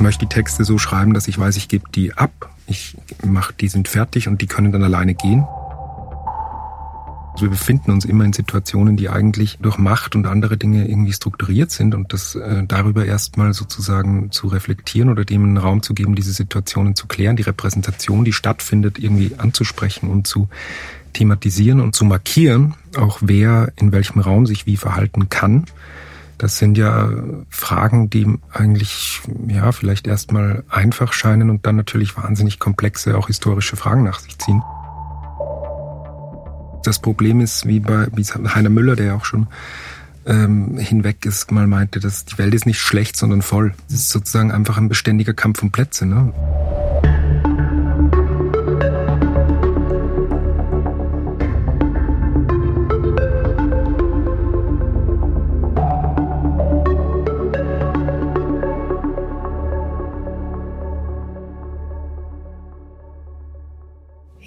Ich möchte die Texte so schreiben, dass ich weiß, ich gebe die ab, ich mache, die sind fertig und die können dann alleine gehen. Also wir befinden uns immer in Situationen, die eigentlich durch Macht und andere Dinge irgendwie strukturiert sind und das äh, darüber erstmal sozusagen zu reflektieren oder dem einen Raum zu geben, diese Situationen zu klären, die Repräsentation, die stattfindet, irgendwie anzusprechen und zu thematisieren und zu markieren, auch wer in welchem Raum sich wie verhalten kann. Das sind ja Fragen, die eigentlich ja vielleicht erstmal einfach scheinen und dann natürlich wahnsinnig komplexe, auch historische Fragen nach sich ziehen. Das Problem ist, wie bei wie Heiner Müller, der ja auch schon ähm, hinweg ist, mal meinte, dass die Welt ist nicht schlecht, sondern voll. Es ist sozusagen einfach ein beständiger Kampf um Plätze. Ne?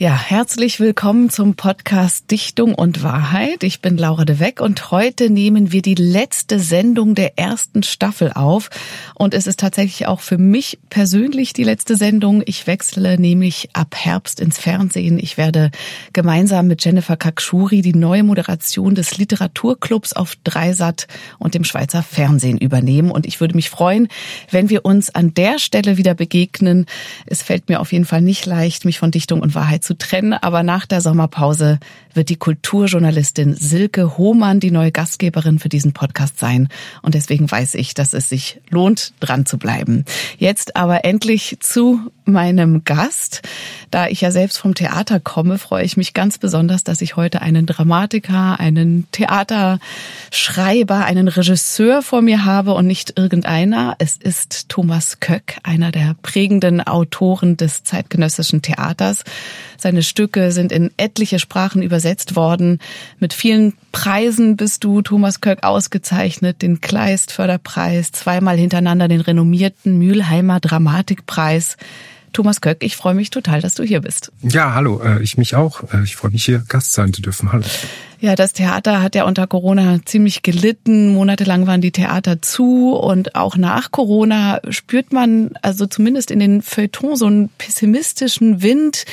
Ja, herzlich willkommen zum Podcast Dichtung und Wahrheit. Ich bin Laura de Weck und heute nehmen wir die letzte Sendung der ersten Staffel auf. Und es ist tatsächlich auch für mich persönlich die letzte Sendung. Ich wechsle nämlich ab Herbst ins Fernsehen. Ich werde gemeinsam mit Jennifer Kakshuri die neue Moderation des Literaturclubs auf Dreisat und dem Schweizer Fernsehen übernehmen. Und ich würde mich freuen, wenn wir uns an der Stelle wieder begegnen. Es fällt mir auf jeden Fall nicht leicht, mich von Dichtung und Wahrheit zu trennen, aber nach der Sommerpause wird die Kulturjournalistin Silke Hohmann die neue Gastgeberin für diesen Podcast sein. Und deswegen weiß ich, dass es sich lohnt, dran zu bleiben. Jetzt aber endlich zu meinem Gast. Da ich ja selbst vom Theater komme, freue ich mich ganz besonders, dass ich heute einen Dramatiker, einen Theaterschreiber, einen Regisseur vor mir habe und nicht irgendeiner. Es ist Thomas Köck, einer der prägenden Autoren des zeitgenössischen Theaters. Seine Stücke sind in etliche Sprachen übersetzt worden. Mit vielen Preisen bist du, Thomas Köck, ausgezeichnet. Den Kleist Förderpreis, zweimal hintereinander den renommierten Mülheimer Dramatikpreis. Thomas Köck, ich freue mich total, dass du hier bist. Ja, hallo, äh, ich mich auch. Äh, ich freue mich hier Gast sein zu dürfen. Hallo. Ja, das Theater hat ja unter Corona ziemlich gelitten. Monatelang waren die Theater zu und auch nach Corona spürt man also zumindest in den Feuilletons so einen pessimistischen Wind,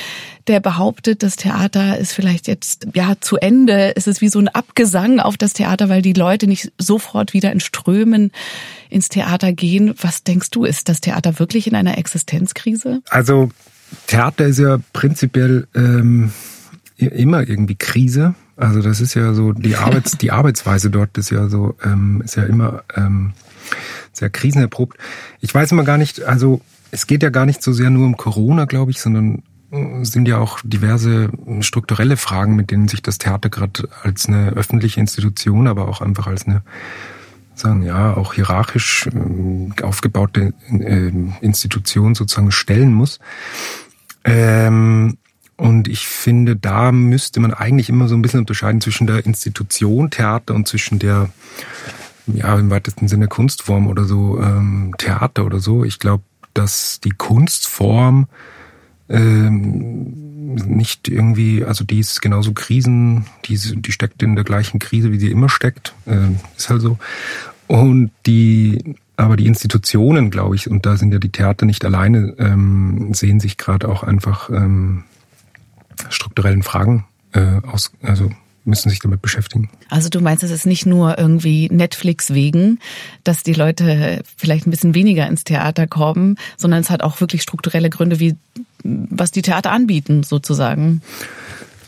der behauptet, das Theater ist vielleicht jetzt ja zu Ende. Es ist wie so ein Abgesang auf das Theater, weil die Leute nicht sofort wieder in Strömen ins Theater gehen. Was denkst du, ist das Theater wirklich in einer Existenzkrise? Also Theater ist ja prinzipiell ähm, immer irgendwie Krise. Also das ist ja so die Arbeits die Arbeitsweise dort ist ja so ähm, ist ja immer ähm, sehr krisenerprobt. Ich weiß immer gar nicht. Also es geht ja gar nicht so sehr nur um Corona, glaube ich, sondern sind ja auch diverse strukturelle Fragen, mit denen sich das Theater gerade als eine öffentliche Institution, aber auch einfach als eine sagen ja auch hierarchisch äh, aufgebaute äh, Institution sozusagen stellen muss. Ähm, und ich finde, da müsste man eigentlich immer so ein bisschen unterscheiden zwischen der Institution Theater und zwischen der, ja, im weitesten Sinne Kunstform oder so, ähm, Theater oder so. Ich glaube, dass die Kunstform ähm, nicht irgendwie, also die ist genauso Krisen, die, die steckt in der gleichen Krise, wie sie immer steckt, äh, ist halt so. Und die, aber die Institutionen, glaube ich, und da sind ja die Theater nicht alleine, ähm, sehen sich gerade auch einfach ähm, strukturellen Fragen äh, aus, also müssen sich damit beschäftigen. Also du meinst, es ist nicht nur irgendwie Netflix wegen, dass die Leute vielleicht ein bisschen weniger ins Theater kommen, sondern es hat auch wirklich strukturelle Gründe, wie was die Theater anbieten, sozusagen.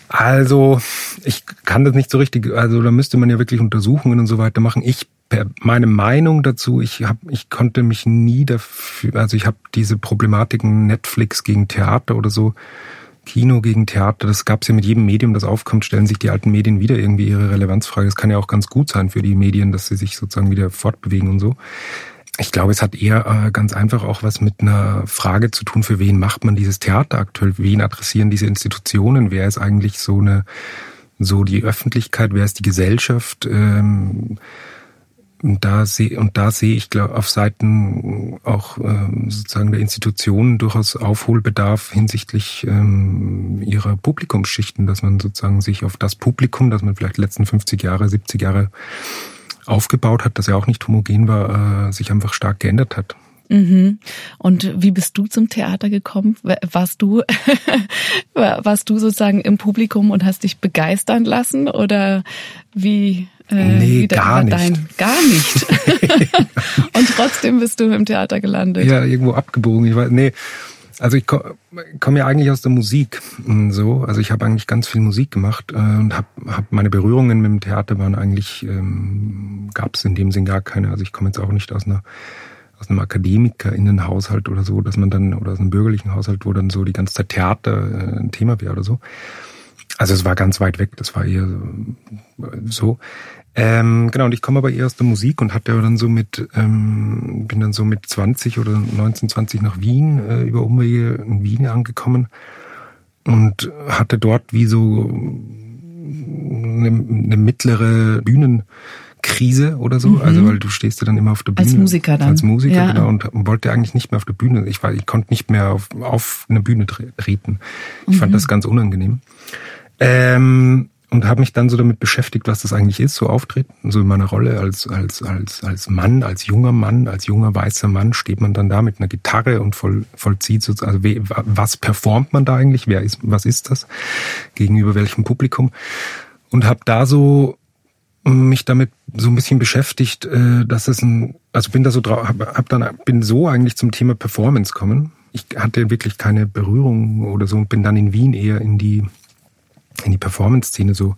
Also, ich kann das nicht so richtig, also da müsste man ja wirklich Untersuchungen und so weiter machen. Ich meine Meinung dazu, ich hab, ich konnte mich nie dafür, also ich habe diese Problematiken Netflix gegen Theater oder so Kino gegen Theater, das gab es ja mit jedem Medium, das aufkommt, stellen sich die alten Medien wieder irgendwie ihre Relevanzfrage. Das kann ja auch ganz gut sein für die Medien, dass sie sich sozusagen wieder fortbewegen und so. Ich glaube, es hat eher äh, ganz einfach auch was mit einer Frage zu tun, für wen macht man dieses Theater aktuell, wen adressieren diese Institutionen, wer ist eigentlich so eine, so die Öffentlichkeit, wer ist die Gesellschaft, ähm, und da sehe und da sehe ich glaube auf Seiten auch ähm, sozusagen der Institutionen durchaus Aufholbedarf hinsichtlich ähm, ihrer Publikumsschichten, dass man sozusagen sich auf das Publikum, das man vielleicht letzten 50 Jahre, 70 Jahre aufgebaut hat, das ja auch nicht homogen war, äh, sich einfach stark geändert hat. Mhm. Und wie bist du zum Theater gekommen? Warst du, warst du sozusagen im Publikum und hast dich begeistern lassen oder wie? Äh, nee, gar nicht. Dein, gar nicht. und trotzdem bist du im Theater gelandet. Ja, irgendwo abgebogen. Ich weiß, nee. Also ich komme komm ja eigentlich aus der Musik hm, so. Also ich habe eigentlich ganz viel Musik gemacht äh, und habe hab meine Berührungen mit dem Theater waren eigentlich ähm, gab es in dem Sinn gar keine. Also ich komme jetzt auch nicht aus einer aus einem Akademikerinnenhaushalt oder so, dass man dann oder aus einem bürgerlichen Haushalt, wo dann so die ganze Zeit Theater äh, ein Thema wäre oder so. Also es war ganz weit weg. Das war eher so. Ähm, genau, und ich komme aber eher aus der Musik und hatte dann so mit, ähm, bin dann so mit 20 oder 19, 20 nach Wien, äh, über Umwege in Wien angekommen und hatte dort wie so eine, eine mittlere Bühnenkrise oder so. Mhm. Also weil du stehst ja dann immer auf der Bühne. Als Musiker dann. Als Musiker, ja. genau. Und wollte eigentlich nicht mehr auf der Bühne. Ich war, ich konnte nicht mehr auf, auf eine Bühne treten. Ich mhm. fand das ganz unangenehm. Ähm, und habe mich dann so damit beschäftigt, was das eigentlich ist, so auftreten, so in meiner Rolle als als als als Mann, als junger Mann, als junger weißer Mann steht man dann da mit einer Gitarre und voll, vollzieht so, also was performt man da eigentlich, wer ist, was ist das gegenüber welchem Publikum und habe da so mich damit so ein bisschen beschäftigt, äh, dass es ein, also bin da so drauf, hab dann bin so eigentlich zum Thema Performance kommen. Ich hatte wirklich keine Berührung oder so und bin dann in Wien eher in die in die Performance-Szene so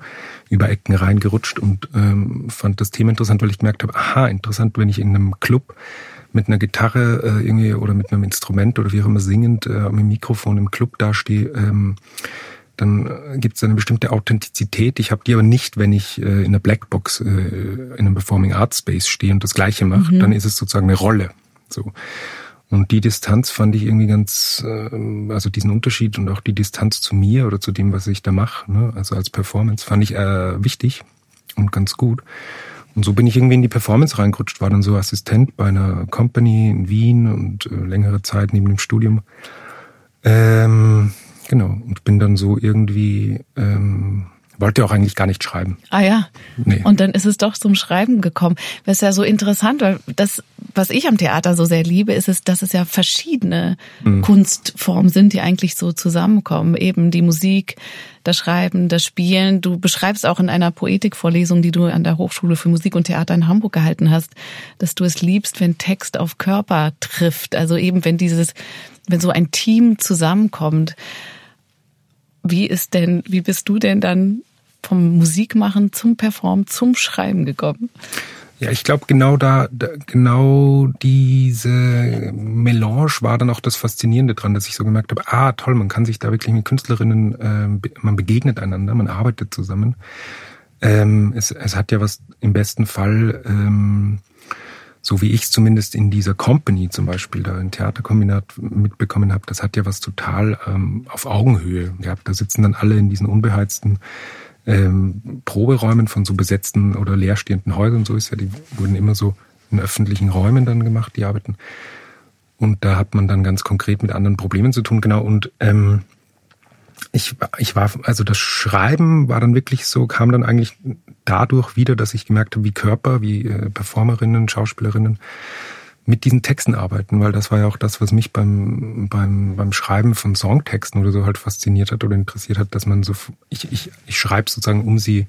über Ecken reingerutscht und ähm, fand das Thema interessant, weil ich gemerkt habe, aha, interessant, wenn ich in einem Club mit einer Gitarre äh, irgendwie oder mit einem Instrument oder wie auch immer singend äh, am Mikrofon im Club dastehe, ähm, dann äh, gibt es eine bestimmte Authentizität. Ich habe die aber nicht, wenn ich äh, in einer Blackbox äh, in einem Performing Arts Space stehe und das Gleiche mache. Mhm. Dann ist es sozusagen eine Rolle. So. Und die Distanz fand ich irgendwie ganz, äh, also diesen Unterschied und auch die Distanz zu mir oder zu dem, was ich da mache, ne? also als Performance, fand ich äh, wichtig und ganz gut. Und so bin ich irgendwie in die Performance reingerutscht, war dann so Assistent bei einer Company in Wien und äh, längere Zeit neben dem Studium. Ähm, genau, und bin dann so irgendwie ähm, wollte auch eigentlich gar nicht schreiben. Ah ja. Nee. Und dann ist es doch zum Schreiben gekommen. Das ist ja so interessant, weil das, was ich am Theater so sehr liebe, ist es, dass es ja verschiedene mhm. Kunstformen sind, die eigentlich so zusammenkommen. Eben die Musik, das Schreiben, das Spielen. Du beschreibst auch in einer Poetikvorlesung, die du an der Hochschule für Musik und Theater in Hamburg gehalten hast, dass du es liebst, wenn Text auf Körper trifft. Also eben, wenn dieses, wenn so ein Team zusammenkommt. Wie ist denn, wie bist du denn dann vom Musikmachen zum Performen, zum Schreiben gekommen? Ja, ich glaube genau da, da, genau diese Melange war dann auch das Faszinierende dran, dass ich so gemerkt habe, ah toll, man kann sich da wirklich mit Künstlerinnen, äh, man begegnet einander, man arbeitet zusammen. Ähm, es, es hat ja was im besten Fall ähm, so wie ich es zumindest in dieser Company zum Beispiel, da im Theaterkombinat mitbekommen habe, das hat ja was total ähm, auf Augenhöhe gehabt. Da sitzen dann alle in diesen unbeheizten ähm, Proberäumen von so besetzten oder leerstehenden Häusern, so ist ja, die wurden immer so in öffentlichen Räumen dann gemacht, die Arbeiten. Und da hat man dann ganz konkret mit anderen Problemen zu tun, genau. Und ähm, ich, ich war, also das Schreiben war dann wirklich so, kam dann eigentlich dadurch wieder, dass ich gemerkt habe, wie Körper, wie äh, Performerinnen, Schauspielerinnen mit diesen Texten arbeiten, weil das war ja auch das, was mich beim, beim, beim Schreiben von Songtexten oder so halt fasziniert hat oder interessiert hat, dass man so, ich, ich, ich schreibe sozusagen, um sie,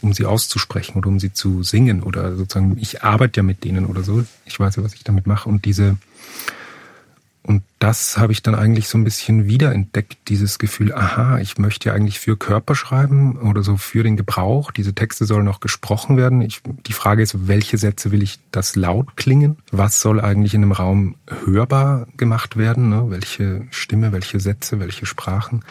um sie auszusprechen oder um sie zu singen oder sozusagen, ich arbeite ja mit denen oder so. Ich weiß ja, was ich damit mache und diese, und das habe ich dann eigentlich so ein bisschen wiederentdeckt, dieses Gefühl, aha, ich möchte ja eigentlich für Körper schreiben oder so für den Gebrauch. Diese Texte sollen auch gesprochen werden. Ich, die Frage ist, welche Sätze will ich das laut klingen? Was soll eigentlich in einem Raum hörbar gemacht werden? Ne? Welche Stimme, welche Sätze, welche Sprachen?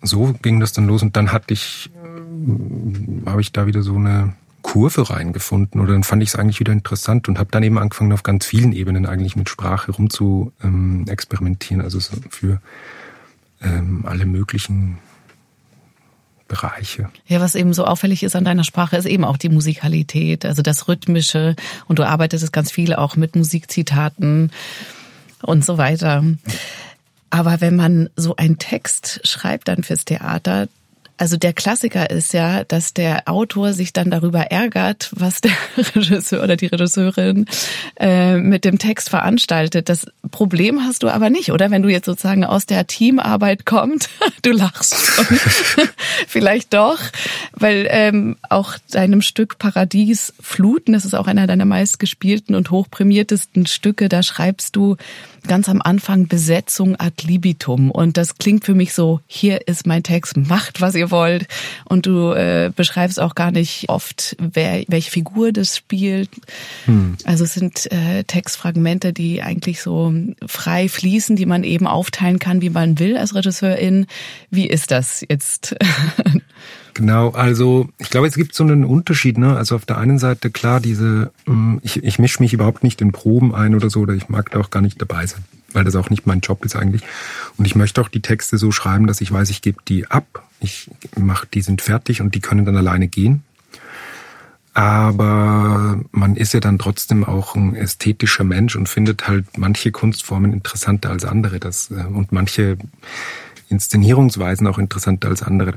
So ging das dann los und dann hatte ich, äh, habe ich da wieder so eine Kurve reingefunden oder dann fand ich es eigentlich wieder interessant und habe dann eben angefangen auf ganz vielen Ebenen eigentlich mit Sprache rum zu ähm, experimentieren, also so für ähm, alle möglichen Bereiche. Ja, was eben so auffällig ist an deiner Sprache, ist eben auch die Musikalität, also das Rhythmische und du arbeitest ganz viel auch mit Musikzitaten und so weiter. Aber wenn man so einen Text schreibt dann fürs Theater, also der Klassiker ist ja, dass der Autor sich dann darüber ärgert, was der Regisseur oder die Regisseurin äh, mit dem Text veranstaltet. Das Problem hast du aber nicht, oder? Wenn du jetzt sozusagen aus der Teamarbeit kommt, du lachst. Vielleicht doch, weil ähm, auch deinem Stück Paradies Fluten, das ist auch einer deiner meistgespielten und hochprämiertesten Stücke, da schreibst du ganz am Anfang Besetzung ad libitum. Und das klingt für mich so, hier ist mein Text, macht, was ihr wollt. Und du äh, beschreibst auch gar nicht oft, wer, welche Figur das spielt. Hm. Also es sind äh, Textfragmente, die eigentlich so frei fließen, die man eben aufteilen kann, wie man will als Regisseurin. Wie ist das jetzt? Genau, also ich glaube, es gibt so einen Unterschied. Ne? Also auf der einen Seite klar, diese, mm, ich, ich mische mich überhaupt nicht in Proben ein oder so, oder ich mag da auch gar nicht dabei sein, weil das auch nicht mein Job ist eigentlich. Und ich möchte auch die Texte so schreiben, dass ich weiß, ich gebe die ab, ich mache, die sind fertig und die können dann alleine gehen. Aber man ist ja dann trotzdem auch ein ästhetischer Mensch und findet halt manche Kunstformen interessanter als andere. Das, äh, und manche Inszenierungsweisen auch interessanter als andere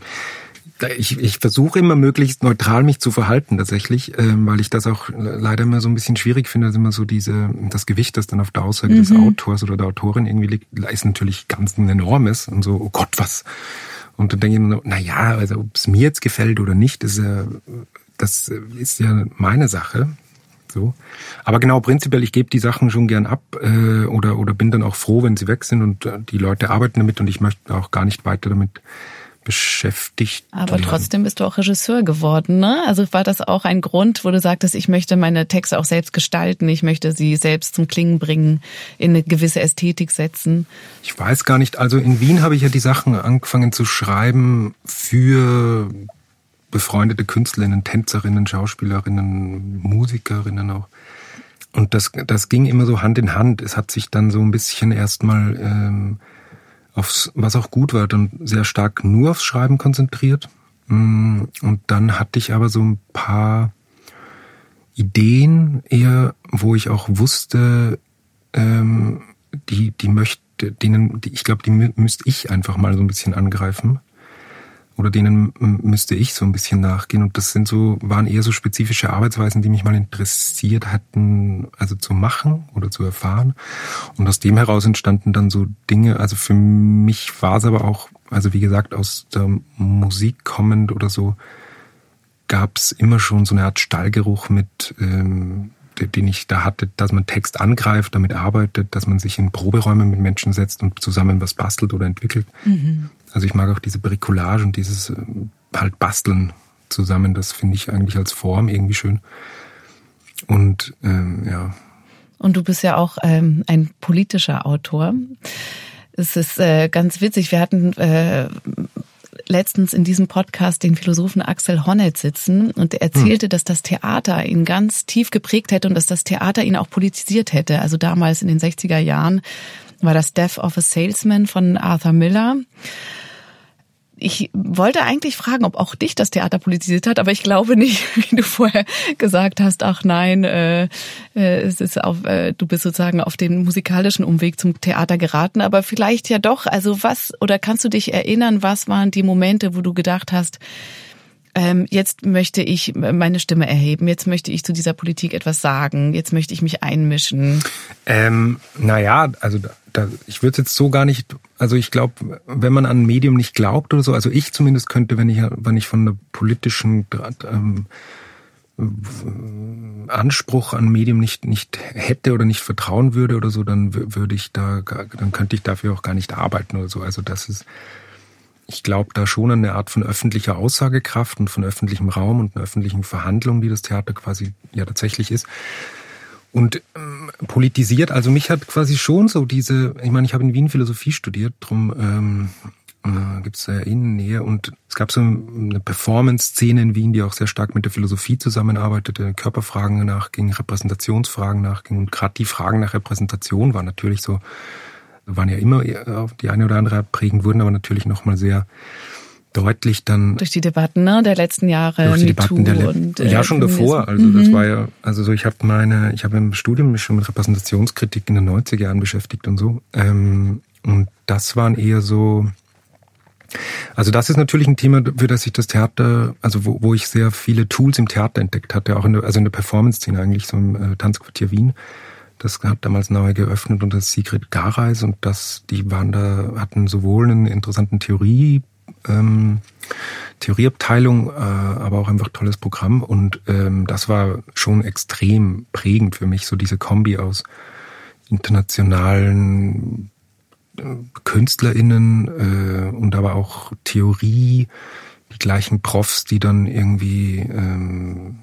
ich, ich versuche immer möglichst neutral mich zu verhalten tatsächlich, ähm, weil ich das auch leider immer so ein bisschen schwierig finde, dass immer so diese das Gewicht, das dann auf der Aussage mhm. des Autors oder der Autorin irgendwie liegt, ist natürlich ganz ein enormes und so, oh Gott, was? Und dann denke ich immer, na ja, also ob es mir jetzt gefällt oder nicht, ist ja, das ist ja meine Sache. So. Aber genau, prinzipiell, ich gebe die Sachen schon gern ab äh, oder, oder bin dann auch froh, wenn sie weg sind und äh, die Leute arbeiten damit und ich möchte auch gar nicht weiter damit beschäftigt. Aber trotzdem bist du auch Regisseur geworden, ne? Also war das auch ein Grund, wo du sagtest, ich möchte meine Texte auch selbst gestalten, ich möchte sie selbst zum Klingen bringen, in eine gewisse Ästhetik setzen? Ich weiß gar nicht. Also in Wien habe ich ja die Sachen angefangen zu schreiben für befreundete Künstlerinnen, Tänzerinnen, Schauspielerinnen, Musikerinnen auch. Und das, das ging immer so Hand in Hand. Es hat sich dann so ein bisschen erstmal ähm, aufs, was auch gut war, dann sehr stark nur aufs Schreiben konzentriert. Mm, und dann hatte ich aber so ein paar Ideen eher, wo ich auch wusste, ähm, die, die möchte, denen, die, ich glaube, die müsste ich einfach mal so ein bisschen angreifen oder denen müsste ich so ein bisschen nachgehen. Und das sind so, waren eher so spezifische Arbeitsweisen, die mich mal interessiert hatten, also zu machen oder zu erfahren. Und aus dem heraus entstanden dann so Dinge, also für mich war es aber auch, also wie gesagt, aus der Musik kommend oder so, gab es immer schon so eine Art Stallgeruch mit, ähm, den ich da hatte, dass man Text angreift, damit arbeitet, dass man sich in Proberäume mit Menschen setzt und zusammen was bastelt oder entwickelt. Mhm. Also ich mag auch diese Bricolage und dieses äh, halt Basteln zusammen. Das finde ich eigentlich als Form irgendwie schön. Und ähm, ja. Und du bist ja auch ähm, ein politischer Autor. Es ist äh, ganz witzig. Wir hatten äh, letztens in diesem Podcast den Philosophen Axel Honneth sitzen und er erzählte, hm. dass das Theater ihn ganz tief geprägt hätte und dass das Theater ihn auch politisiert hätte. Also damals in den 60er Jahren war das Death of a Salesman von Arthur Miller ich wollte eigentlich fragen, ob auch dich das Theater politisiert hat, aber ich glaube nicht, wie du vorher gesagt hast, ach nein, äh, äh, es ist auf, äh, du bist sozusagen auf den musikalischen Umweg zum Theater geraten, aber vielleicht ja doch. Also was, oder kannst du dich erinnern, was waren die Momente, wo du gedacht hast, ähm, jetzt möchte ich meine Stimme erheben, jetzt möchte ich zu dieser Politik etwas sagen, jetzt möchte ich mich einmischen? Ähm, naja, also da, ich würde jetzt so gar nicht, also ich glaube, wenn man an Medium nicht glaubt oder so, also ich zumindest könnte, wenn ich, wenn ich von einer politischen ähm, Anspruch an Medium nicht nicht hätte oder nicht vertrauen würde oder so, dann würde ich da, dann könnte ich dafür auch gar nicht arbeiten oder so. Also das ist ich glaube da schon an eine Art von öffentlicher Aussagekraft und von öffentlichem Raum und einer öffentlichen Verhandlung, die das Theater quasi ja tatsächlich ist. Und ähm, politisiert, also mich hat quasi schon so diese, ich meine, ich habe in Wien Philosophie studiert, drum ähm, äh, gibt es ja Innennähe und es gab so eine Performance-Szene in Wien, die auch sehr stark mit der Philosophie zusammenarbeitete, Körperfragen nachging, Repräsentationsfragen nachging und gerade die Fragen nach Repräsentation waren natürlich so waren ja immer auf die eine oder andere prägend, wurden aber natürlich nochmal sehr deutlich dann durch die Debatten ne, der letzten Jahre durch die Debatten der Le und, äh, ja schon davor. Also mhm. das war ja also so ich habe meine ich habe im Studium mich schon mit Repräsentationskritik in den 90er Jahren beschäftigt und so. Ähm, und das waren eher so also das ist natürlich ein Thema, für das ich das Theater, also wo, wo ich sehr viele Tools im Theater entdeckt hatte, auch in der, also in der Performance-Szene eigentlich, so im äh, Tanzquartier Wien, das hat damals neu geöffnet unter Sigrid Gareis und das, die waren da, hatten sowohl einen interessanten Theorie, ähm, Theorieabteilung, äh, aber auch einfach tolles Programm und ähm, das war schon extrem prägend für mich, so diese Kombi aus internationalen äh, KünstlerInnen äh, und aber auch Theorie, die gleichen Profs, die dann irgendwie ähm,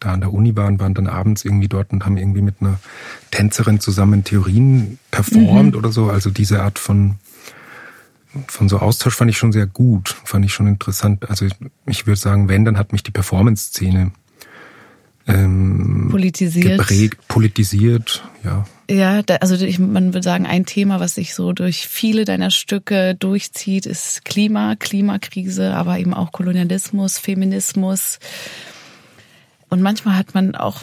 da an der Uni waren, waren dann abends irgendwie dort und haben irgendwie mit einer Tänzerin zusammen Theorien performt mhm. oder so. Also diese Art von von so Austausch fand ich schon sehr gut, fand ich schon interessant. Also ich, ich würde sagen, wenn, dann hat mich die Performance-Szene ähm, politisiert. geprägt, politisiert, ja. Ja, da, also ich, man würde sagen, ein Thema, was sich so durch viele deiner Stücke durchzieht, ist Klima, Klimakrise, aber eben auch Kolonialismus, Feminismus. Und manchmal hat man auch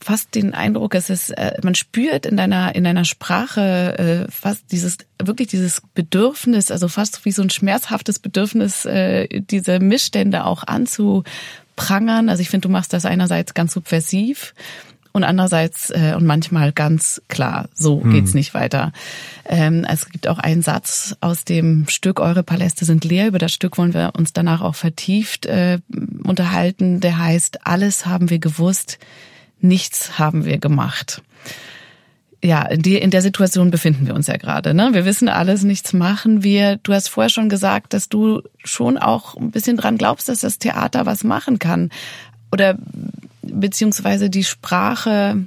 fast den Eindruck, es ist, äh, man spürt in deiner in deiner Sprache äh, fast dieses wirklich dieses Bedürfnis, also fast wie so ein schmerzhaftes Bedürfnis, äh, diese Missstände auch anzuprangern. Also ich finde, du machst das einerseits ganz subversiv und andererseits äh, und manchmal ganz klar, so hm. geht's nicht weiter. Ähm, es gibt auch einen Satz aus dem Stück Eure Paläste sind leer. Über das Stück wollen wir uns danach auch vertieft äh, unterhalten. Der heißt Alles haben wir gewusst, nichts haben wir gemacht. Ja, in, die, in der Situation befinden wir uns ja gerade. Ne? Wir wissen alles, nichts machen wir. Du hast vorher schon gesagt, dass du schon auch ein bisschen dran glaubst, dass das Theater was machen kann. Oder beziehungsweise die Sprache,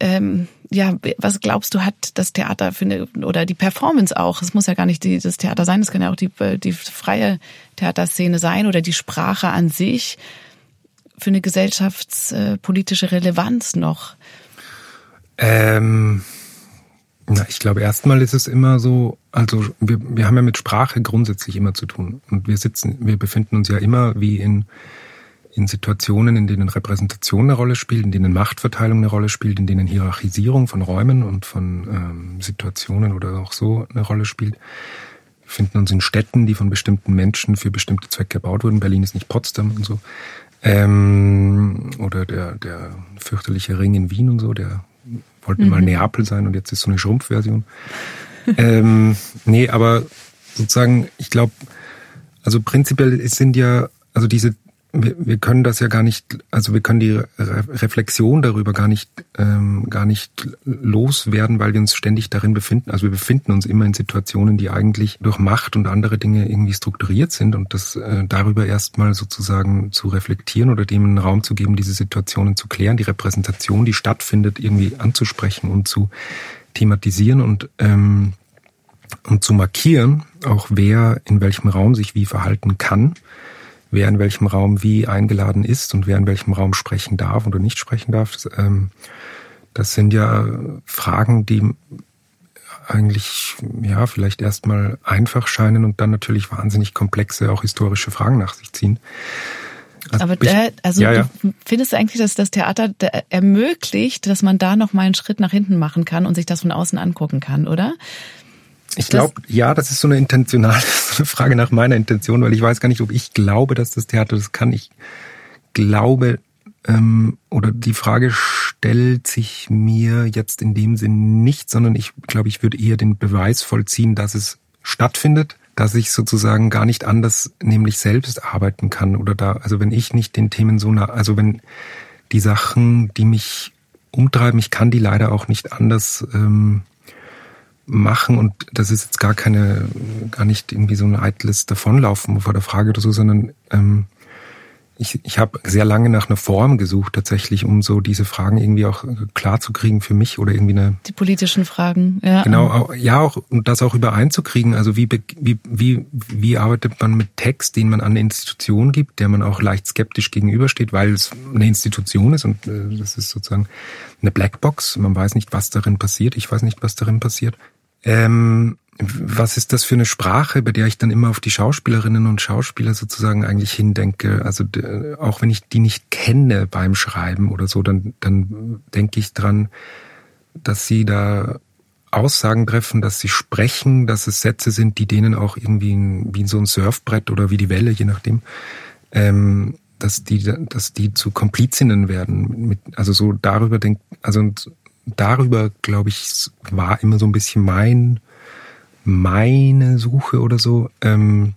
ähm, ja, was glaubst du, hat das Theater für eine, oder die Performance auch, es muss ja gar nicht das Theater sein, es kann ja auch die, die freie Theaterszene sein oder die Sprache an sich für eine gesellschaftspolitische Relevanz noch? Ähm, na, ich glaube, erstmal ist es immer so, also wir, wir haben ja mit Sprache grundsätzlich immer zu tun. Und wir sitzen, wir befinden uns ja immer wie in in Situationen, in denen Repräsentation eine Rolle spielt, in denen Machtverteilung eine Rolle spielt, in denen Hierarchisierung von Räumen und von ähm, Situationen oder auch so eine Rolle spielt. Wir finden uns in Städten, die von bestimmten Menschen für bestimmte Zwecke gebaut wurden. Berlin ist nicht Potsdam und so. Ähm, oder der, der fürchterliche Ring in Wien und so, der wollte mhm. mal Neapel sein und jetzt ist so eine Schrumpfversion. ähm, nee, aber sozusagen, ich glaube, also prinzipiell sind ja, also diese wir, wir können das ja gar nicht, also wir können die Re Reflexion darüber gar nicht, ähm, gar nicht loswerden, weil wir uns ständig darin befinden. Also wir befinden uns immer in Situationen, die eigentlich durch Macht und andere Dinge irgendwie strukturiert sind und das äh, darüber erstmal sozusagen zu reflektieren oder dem einen Raum zu geben, diese Situationen zu klären, die Repräsentation, die stattfindet, irgendwie anzusprechen und zu thematisieren und ähm, und zu markieren, auch wer in welchem Raum sich wie verhalten kann wer in welchem Raum wie eingeladen ist und wer in welchem Raum sprechen darf oder nicht sprechen darf. Das, ähm, das sind ja Fragen, die eigentlich, ja, vielleicht erstmal einfach scheinen und dann natürlich wahnsinnig komplexe, auch historische Fragen nach sich ziehen. Also Aber der, also ja, ja. findest du eigentlich, dass das Theater ermöglicht, dass man da noch mal einen Schritt nach hinten machen kann und sich das von außen angucken kann, oder? Ich glaube, ja, das ist so eine intentionale so eine Frage nach meiner Intention, weil ich weiß gar nicht, ob ich glaube, dass das Theater das kann. Ich glaube, ähm, oder die Frage stellt sich mir jetzt in dem Sinn nicht, sondern ich glaube, ich würde eher den Beweis vollziehen, dass es stattfindet, dass ich sozusagen gar nicht anders, nämlich selbst arbeiten kann oder da, also wenn ich nicht den Themen so nah, also wenn die Sachen, die mich umtreiben, ich kann die leider auch nicht anders ähm, machen und das ist jetzt gar keine, gar nicht irgendwie so ein eitles Davonlaufen vor der Frage oder so, sondern ähm, ich, ich habe sehr lange nach einer Form gesucht, tatsächlich, um so diese Fragen irgendwie auch klar zu kriegen für mich oder irgendwie eine. Die politischen Fragen, ja. Genau, auch, ja, auch, und das auch übereinzukriegen. Also wie, wie, wie, wie arbeitet man mit Text, den man an eine Institution gibt, der man auch leicht skeptisch gegenübersteht, weil es eine Institution ist und äh, das ist sozusagen eine Blackbox. Man weiß nicht, was darin passiert. Ich weiß nicht, was darin passiert. Ähm, was ist das für eine Sprache, bei der ich dann immer auf die Schauspielerinnen und Schauspieler sozusagen eigentlich hindenke? Also auch wenn ich die nicht kenne beim Schreiben oder so, dann, dann denke ich dran, dass sie da Aussagen treffen, dass sie sprechen, dass es Sätze sind, die denen auch irgendwie wie so ein Surfbrett oder wie die Welle, je nachdem, ähm, dass die, dass die zu Komplizinnen werden. Mit, also so darüber denkt, also darüber glaube ich war immer so ein bisschen mein meine Suche oder so. Ähm,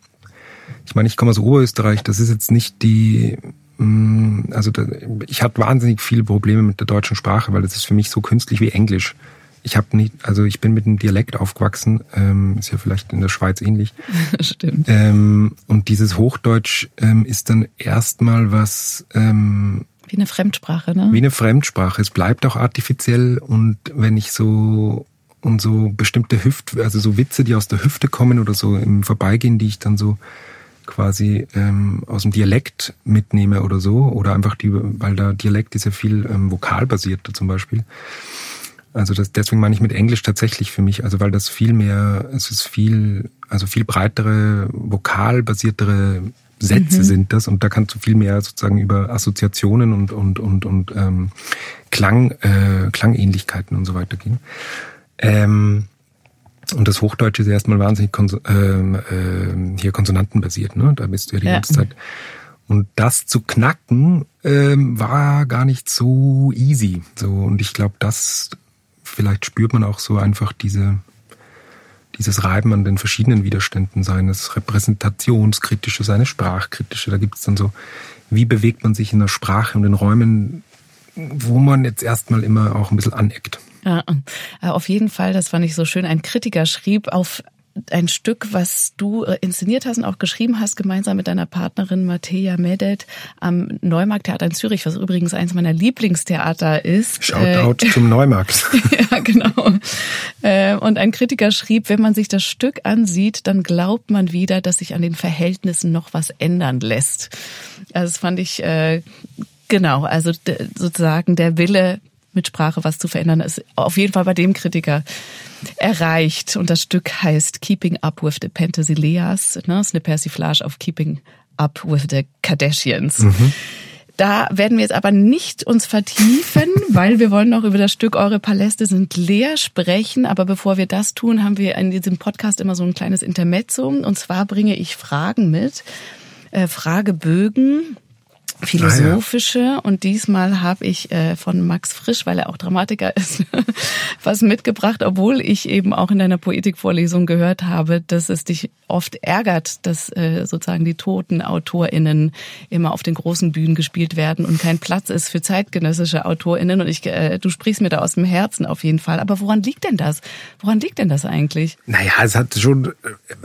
ich meine, ich komme aus Oberösterreich, das ist jetzt nicht die, mm, also da, ich hatte wahnsinnig viele Probleme mit der deutschen Sprache, weil das ist für mich so künstlich wie Englisch. Ich habe nicht, also ich bin mit einem Dialekt aufgewachsen, ähm, ist ja vielleicht in der Schweiz ähnlich. Stimmt. Ähm, und dieses Hochdeutsch ähm, ist dann erstmal was ähm, wie eine Fremdsprache, ne? Wie eine Fremdsprache. Es bleibt auch artifiziell und wenn ich so und so bestimmte Hüft, also so Witze, die aus der Hüfte kommen oder so im Vorbeigehen, die ich dann so quasi ähm, aus dem Dialekt mitnehme oder so, oder einfach die, weil da Dialekt ist ja viel ähm, vokalbasierter zum Beispiel. Also das, deswegen meine ich mit Englisch tatsächlich für mich, also weil das viel mehr, es ist viel, also viel breitere, vokalbasiertere Sätze mhm. sind das und da kannst du viel mehr sozusagen über Assoziationen und und und und ähm, Klang, äh, Klangähnlichkeiten und so weiter gehen. Ähm, und das Hochdeutsche ist erstmal wahnsinnig kons ähm, äh, hier konsonantenbasiert, ne? Da bist du ja die ja. ganze Zeit. Und das zu knacken ähm, war gar nicht so easy. So und ich glaube, das vielleicht spürt man auch so einfach diese dieses Reiben an den verschiedenen Widerständen seines Repräsentationskritische, seines Sprachkritische. Da gibt es dann so, wie bewegt man sich in der Sprache und den Räumen, wo man jetzt erstmal immer auch ein bisschen aneckt. Ja, äh, auf jeden Fall, das fand ich so schön. Ein Kritiker schrieb auf ein Stück, was du äh, inszeniert hast und auch geschrieben hast, gemeinsam mit deiner Partnerin Mattea Medet am Neumarkttheater in Zürich, was übrigens eins meiner Lieblingstheater ist. Shoutout äh, zum Neumarkt. ja, genau. Äh, und ein Kritiker schrieb, wenn man sich das Stück ansieht, dann glaubt man wieder, dass sich an den Verhältnissen noch was ändern lässt. Also das fand ich äh, genau, also sozusagen der Wille mit Sprache was zu verändern, ist auf jeden Fall bei dem Kritiker erreicht. Und das Stück heißt Keeping Up with the Pentasileas. Ne? Das ist eine Persiflage auf Keeping Up with the Kardashians. Mhm. Da werden wir jetzt aber nicht uns vertiefen, weil wir wollen noch über das Stück Eure Paläste sind leer sprechen. Aber bevor wir das tun, haben wir in diesem Podcast immer so ein kleines Intermezzo. Und zwar bringe ich Fragen mit, äh, Fragebögen, philosophische ah, ja. und diesmal habe ich äh, von Max Frisch, weil er auch Dramatiker ist, was mitgebracht, obwohl ich eben auch in deiner Poetikvorlesung gehört habe, dass es dich oft ärgert, dass äh, sozusagen die toten AutorInnen immer auf den großen Bühnen gespielt werden und kein Platz ist für zeitgenössische AutorInnen und ich, äh, du sprichst mir da aus dem Herzen auf jeden Fall. Aber woran liegt denn das? Woran liegt denn das eigentlich? Naja, es hat schon,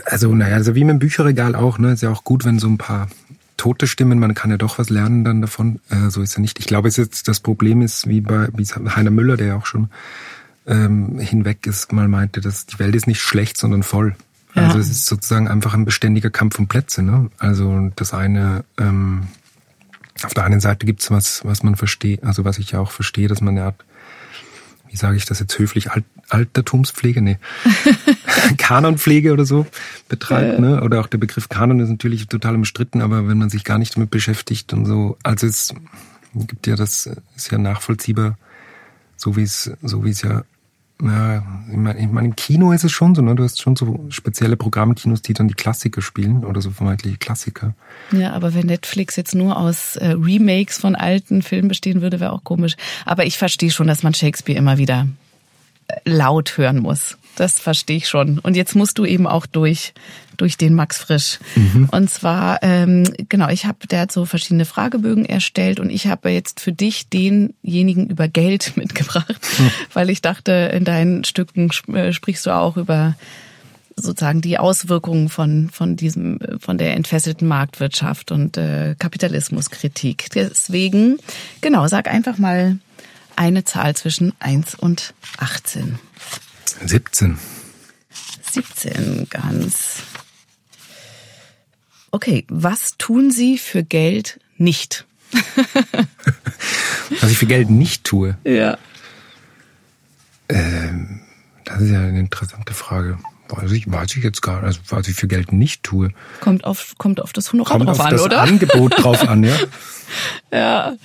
also naja, also wie mit dem Bücherregal auch, ne, ist ja auch gut, wenn so ein paar tote Stimmen, man kann ja doch was lernen dann davon. Äh, so ist ja nicht. Ich glaube, es jetzt das Problem ist, wie bei wie Heiner Müller, der ja auch schon ähm, hinweg ist, mal meinte, dass die Welt ist nicht schlecht, sondern voll. Ja. Also es ist sozusagen einfach ein beständiger Kampf um Plätze. Ne? Also das eine, ähm, auf der einen Seite gibt's was, was man versteht, also was ich ja auch verstehe, dass man ja wie sage ich das jetzt höflich, Alt Altertumspflege, nee, Kanonpflege oder so betreibt, ja. ne? Oder auch der Begriff Kanon ist natürlich total umstritten, aber wenn man sich gar nicht damit beschäftigt und so, also es gibt ja das, ist ja nachvollziehbar, so wie es, so wie es ja ja, ich meine, ich mein, im Kino ist es schon so, ne? Du hast schon so spezielle Programmkinos, die dann die Klassiker spielen oder so vermeintliche Klassiker. Ja, aber wenn Netflix jetzt nur aus äh, Remakes von alten Filmen bestehen würde, wäre auch komisch. Aber ich verstehe schon, dass man Shakespeare immer wieder laut hören muss. Das verstehe ich schon. Und jetzt musst du eben auch durch durch den Max Frisch. Mhm. Und zwar ähm, genau, ich habe der hat so verschiedene Fragebögen erstellt und ich habe jetzt für dich denjenigen über Geld mitgebracht, mhm. weil ich dachte, in deinen Stücken äh, sprichst du auch über sozusagen die Auswirkungen von von diesem von der entfesselten Marktwirtschaft und äh, Kapitalismuskritik. Deswegen genau, sag einfach mal eine Zahl zwischen 1 und 18. 17. 17, ganz. Okay, was tun Sie für Geld nicht? was ich für Geld nicht tue? Ja. Ähm, das ist ja eine interessante Frage. Weiß ich, weiß ich jetzt gar nicht, also was ich für Geld nicht tue. Kommt auf, kommt auf das Honorar kommt drauf auf an, das oder? Angebot drauf an, ja. ja,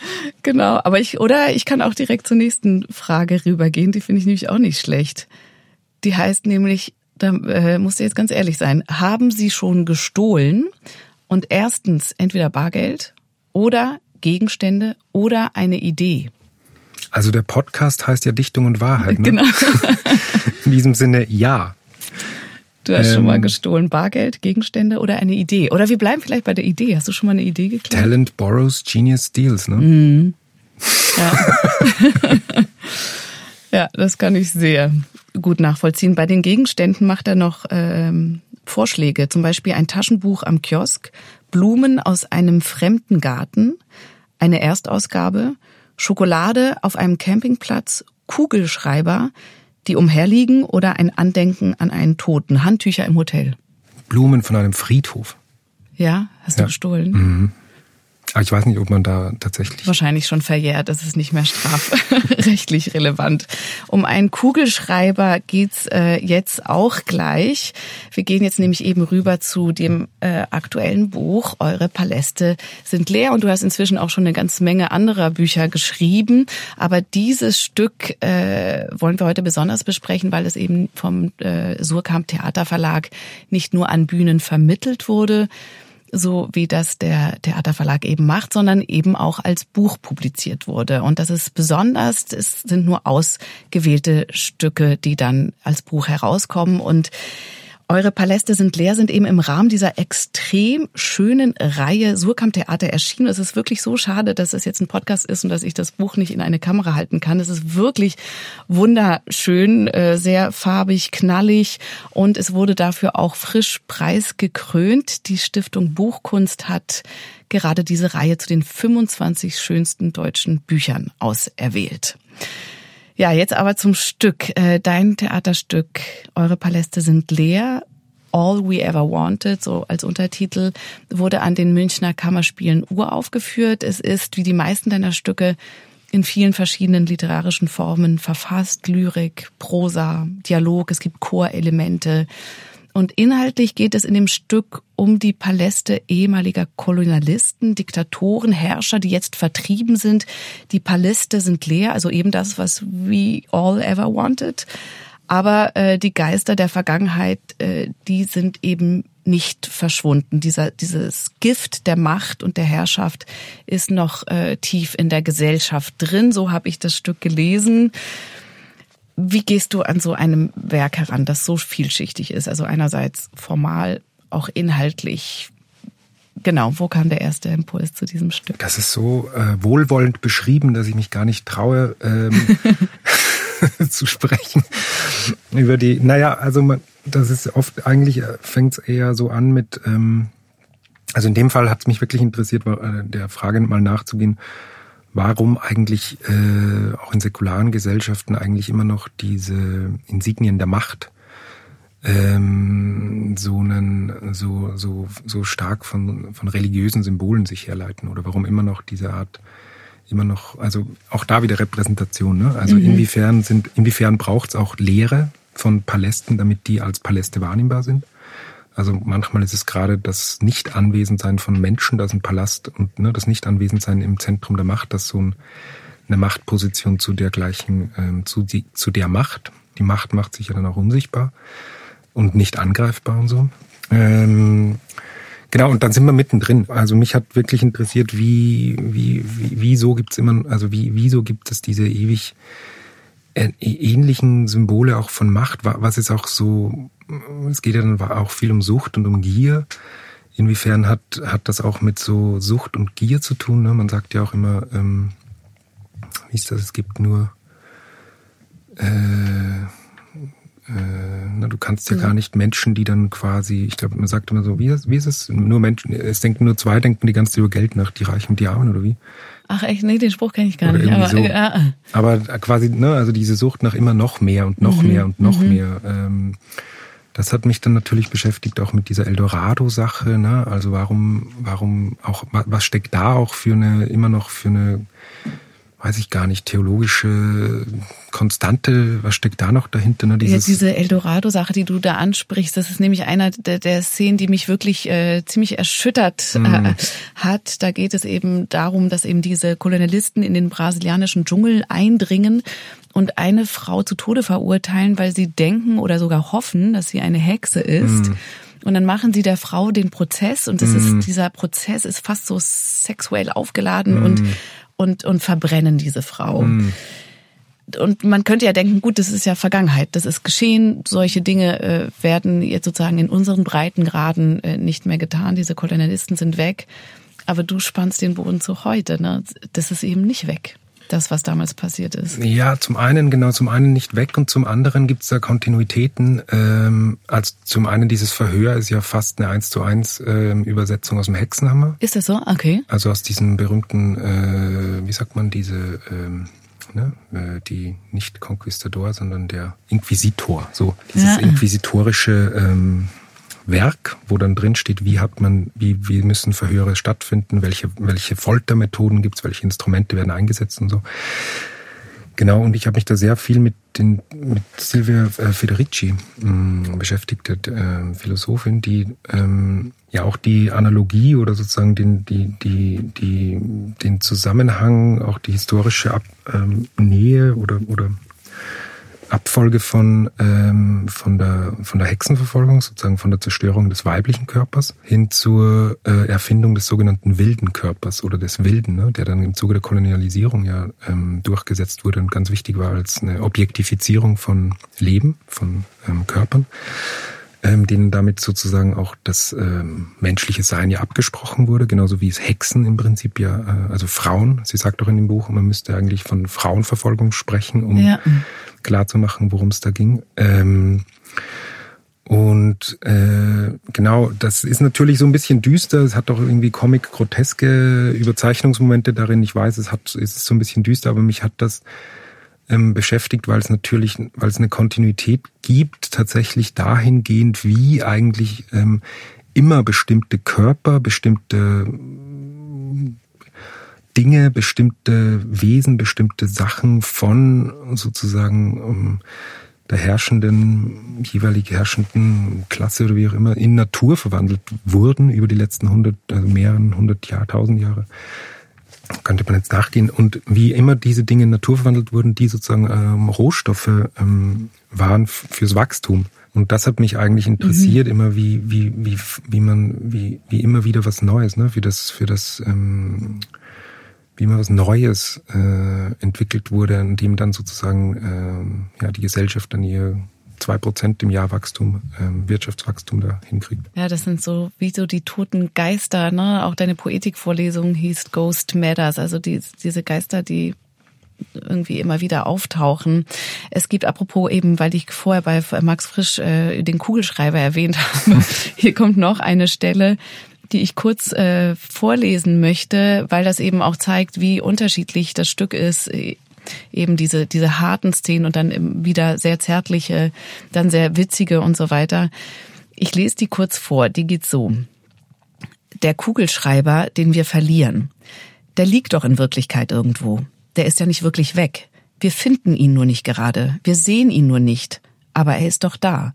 genau. Aber ich, oder ich kann auch direkt zur nächsten Frage rübergehen, die finde ich nämlich auch nicht schlecht. Die heißt nämlich, da äh, musst du jetzt ganz ehrlich sein, haben Sie schon gestohlen und erstens entweder Bargeld oder Gegenstände oder eine Idee? Also der Podcast heißt ja Dichtung und Wahrheit. Ne? Genau. In diesem Sinne ja. Du hast ähm, schon mal ähm, gestohlen, Bargeld, Gegenstände oder eine Idee. Oder wir bleiben vielleicht bei der Idee. Hast du schon mal eine Idee geklärt? Talent borrows, genius steals, ne? Mhm. Ja. ja, das kann ich sehr gut nachvollziehen. Bei den Gegenständen macht er noch ähm, Vorschläge, zum Beispiel ein Taschenbuch am Kiosk, Blumen aus einem fremden Garten, eine Erstausgabe, Schokolade auf einem Campingplatz, Kugelschreiber, die umherliegen oder ein Andenken an einen Toten, Handtücher im Hotel. Blumen von einem Friedhof. Ja, hast du ja. gestohlen? Mhm. Aber ich weiß nicht, ob man da tatsächlich. Wahrscheinlich schon verjährt, das ist nicht mehr strafrechtlich relevant. Um einen Kugelschreiber geht's äh, jetzt auch gleich. Wir gehen jetzt nämlich eben rüber zu dem äh, aktuellen Buch. Eure Paläste sind leer und du hast inzwischen auch schon eine ganze Menge anderer Bücher geschrieben. Aber dieses Stück äh, wollen wir heute besonders besprechen, weil es eben vom äh, Surkamp Theaterverlag nicht nur an Bühnen vermittelt wurde, so wie das der Theaterverlag eben macht, sondern eben auch als Buch publiziert wurde. Und das ist besonders, es sind nur ausgewählte Stücke, die dann als Buch herauskommen und eure Paläste sind leer sind eben im Rahmen dieser extrem schönen Reihe Surkamp Theater erschienen. Es ist wirklich so schade, dass es jetzt ein Podcast ist und dass ich das Buch nicht in eine Kamera halten kann. Es ist wirklich wunderschön, äh, sehr farbig, knallig und es wurde dafür auch frisch preisgekrönt. Die Stiftung Buchkunst hat gerade diese Reihe zu den 25 schönsten deutschen Büchern auserwählt. Ja, jetzt aber zum Stück. Äh, dein Theaterstück, Eure Paläste sind leer. All We Ever Wanted, so als Untertitel, wurde an den Münchner Kammerspielen uraufgeführt. Es ist, wie die meisten deiner Stücke, in vielen verschiedenen literarischen Formen verfasst. Lyrik, Prosa, Dialog, es gibt Chorelemente. Und inhaltlich geht es in dem Stück um die Paläste ehemaliger Kolonialisten, Diktatoren, Herrscher, die jetzt vertrieben sind. Die Paläste sind leer, also eben das, was we all ever wanted. Aber äh, die Geister der Vergangenheit, äh, die sind eben nicht verschwunden. Dieser, dieses Gift der Macht und der Herrschaft ist noch äh, tief in der Gesellschaft drin. So habe ich das Stück gelesen. Wie gehst du an so einem Werk heran, das so vielschichtig ist? Also einerseits formal, auch inhaltlich. Genau, wo kam der erste Impuls zu diesem Stück? Das ist so äh, wohlwollend beschrieben, dass ich mich gar nicht traue ähm, zu sprechen über die. Naja, also man, das ist oft eigentlich fängt es eher so an mit. Ähm, also in dem Fall hat es mich wirklich interessiert, äh, der Frage mal nachzugehen warum eigentlich äh, auch in säkularen Gesellschaften eigentlich immer noch diese Insignien der Macht ähm, so einen, so, so, so stark von, von religiösen Symbolen sich herleiten oder warum immer noch diese Art immer noch, also auch da wieder Repräsentation. Ne? Also Mhm. inwiefern sind, inwiefern braucht es auch Lehre von Palästen, damit die als Paläste wahrnehmbar sind? Also manchmal ist es gerade das Nicht-Anwesensein von Menschen, das ein Palast und ne, das Nicht-Anwesensein im Zentrum der Macht, das so ein, eine Machtposition zu der gleichen, ähm, zu, die, zu der Macht. Die Macht macht sich ja dann auch unsichtbar und nicht angreifbar und so. Ähm, genau, und dann sind wir mittendrin. Also mich hat wirklich interessiert, wie, wie, wie wieso gibt's immer, also wie, wieso gibt es diese ewig äh, ähnlichen Symbole auch von Macht, wa- was ist auch so, es geht ja dann auch viel um Sucht und um Gier. Inwiefern hat, hat das auch mit so Sucht und Gier zu tun? Ne? Man sagt ja auch immer, ähm, wie ist das, es gibt nur, äh, äh, na, du kannst ja gar nicht Menschen, die dann quasi, ich glaube, man sagt immer so, wie ist, wie ist es? Nur Menschen, es denken nur zwei, denken die ganze Zeit über Geld nach, die Reichen und die Armen, oder wie? Ach echt, nee, den Spruch kenne ich gar Oder nicht. Aber, so. äh, äh, Aber quasi, ne, also diese Sucht nach immer noch mehr und noch mehr und noch mehr. Ähm, das hat mich dann natürlich beschäftigt, auch mit dieser Eldorado-Sache. Ne? Also warum, warum auch, wa- was steckt da auch für eine, immer noch für eine, weiß ich gar nicht, theologische Konstante, was steckt da noch dahinter? Ne? Ja, Dieses, diese Eldorado-Sache, die du da ansprichst, das ist nämlich einer der, der Szenen, die mich wirklich äh, ziemlich erschüttert Mhm. äh, hat. Da geht es eben darum, dass eben diese Kolonialisten in den brasilianischen Dschungel eindringen und eine Frau zu Tode verurteilen, weil sie denken oder sogar hoffen, dass sie eine Hexe ist. Mhm. Und dann machen sie der Frau den Prozess und das ist, dieser Prozess ist fast so sexuell aufgeladen und, Mhm. Und, und verbrennen diese Frau. Und man könnte ja denken, gut, das ist ja Vergangenheit, das ist geschehen, solche Dinge äh, werden jetzt sozusagen in unseren Breitengraden äh, nicht mehr getan, diese Kolonialisten sind weg, aber du spannst den Boden zu heute, ne? Das ist eben nicht weg, das, was damals passiert ist. Ja, zum einen, genau, zum einen nicht weg und zum anderen gibt es da Kontinuitäten. Ähm, als zum einen dieses Verhör ist ja fast eine 1 zu 1 ähm, Übersetzung aus dem Hexenhammer. Ist das so? Okay. Also aus diesem berühmten, äh, wie sagt man, diese, ähm, ne, äh, die nicht Conquistador, sondern der Inquisitor. So dieses Ja. inquisitorische ähm, Werk, wo dann drin steht, wie hat man, wie, wie müssen Verhöre stattfinden, welche, welche Foltermethoden gibt's, welche Instrumente werden eingesetzt und so. Genau, und ich habe mich da sehr viel mit, den, mit Silvia äh, Federici mh, beschäftigt, äh, Philosophin, die ähm, ja auch die Analogie oder sozusagen den, die, die, die, den Zusammenhang, auch die historische Ab, ähm, Nähe oder, oder Abfolge von, ähm, von, der, von der Hexenverfolgung, sozusagen von der Zerstörung des weiblichen Körpers, hin zur äh, Erfindung des sogenannten wilden Körpers oder des Wilden, ne, der dann im Zuge der Kolonialisierung ja ähm, durchgesetzt wurde und ganz wichtig war als eine Objektifizierung von Leben, von ähm, Körpern, ähm, denen damit sozusagen auch das ähm, menschliche Sein ja abgesprochen wurde, genauso wie es Hexen im Prinzip ja, äh, also Frauen, sie sagt auch in dem Buch, man müsste eigentlich von Frauenverfolgung sprechen, um Ja. Klar zu machen, worum es da ging. Ähm, und äh, genau, das ist natürlich so ein bisschen düster. Es hat auch irgendwie comic-groteske Überzeichnungsmomente darin. Ich weiß, es hat, es ist so ein bisschen düster, aber mich hat das ähm, beschäftigt, weil es natürlich, weil es eine Kontinuität gibt, tatsächlich dahingehend, wie eigentlich ähm, immer bestimmte Körper, bestimmte Dinge, bestimmte Wesen, bestimmte Sachen von sozusagen um, der herrschenden, jeweilig herrschenden Klasse oder wie auch immer in Natur verwandelt wurden über die letzten hundert, also mehreren hundert Jahre, tausend Jahre. Könnte man jetzt nachgehen. Und wie immer diese Dinge in Natur verwandelt wurden, die sozusagen ähm, Rohstoffe ähm, waren fürs Wachstum. Und das hat mich eigentlich interessiert, immer wie, wie, wie, wie man, wie, wie immer wieder was Neues, ne, für das, für das, ähm, wie immer was Neues äh, entwickelt wurde, in dem dann sozusagen ähm, ja, die Gesellschaft dann ihr zwei Prozent im Jahr Wachstum, ähm, Wirtschaftswachstum da hinkriegt. Ja, das sind so wie so die toten Geister, ne? Auch deine Poetikvorlesung hieß Ghost Matters, also die, diese Geister, die irgendwie immer wieder auftauchen. Es gibt apropos eben, weil ich vorher bei Max Frisch äh, den Kugelschreiber erwähnt habe, hier kommt noch eine Stelle, die ich kurz äh, vorlesen möchte, weil das eben auch zeigt, wie unterschiedlich das Stück ist. Äh, Eben diese, diese harten Szenen und dann wieder sehr zärtliche, dann sehr witzige und so weiter. Ich lese die kurz vor. Die geht so. Der Kugelschreiber, den wir verlieren. der liegt doch in Wirklichkeit irgendwo. Der ist ja nicht wirklich weg. Wir finden ihn nur nicht gerade. Wir sehen ihn nur nicht. Aber er ist doch da.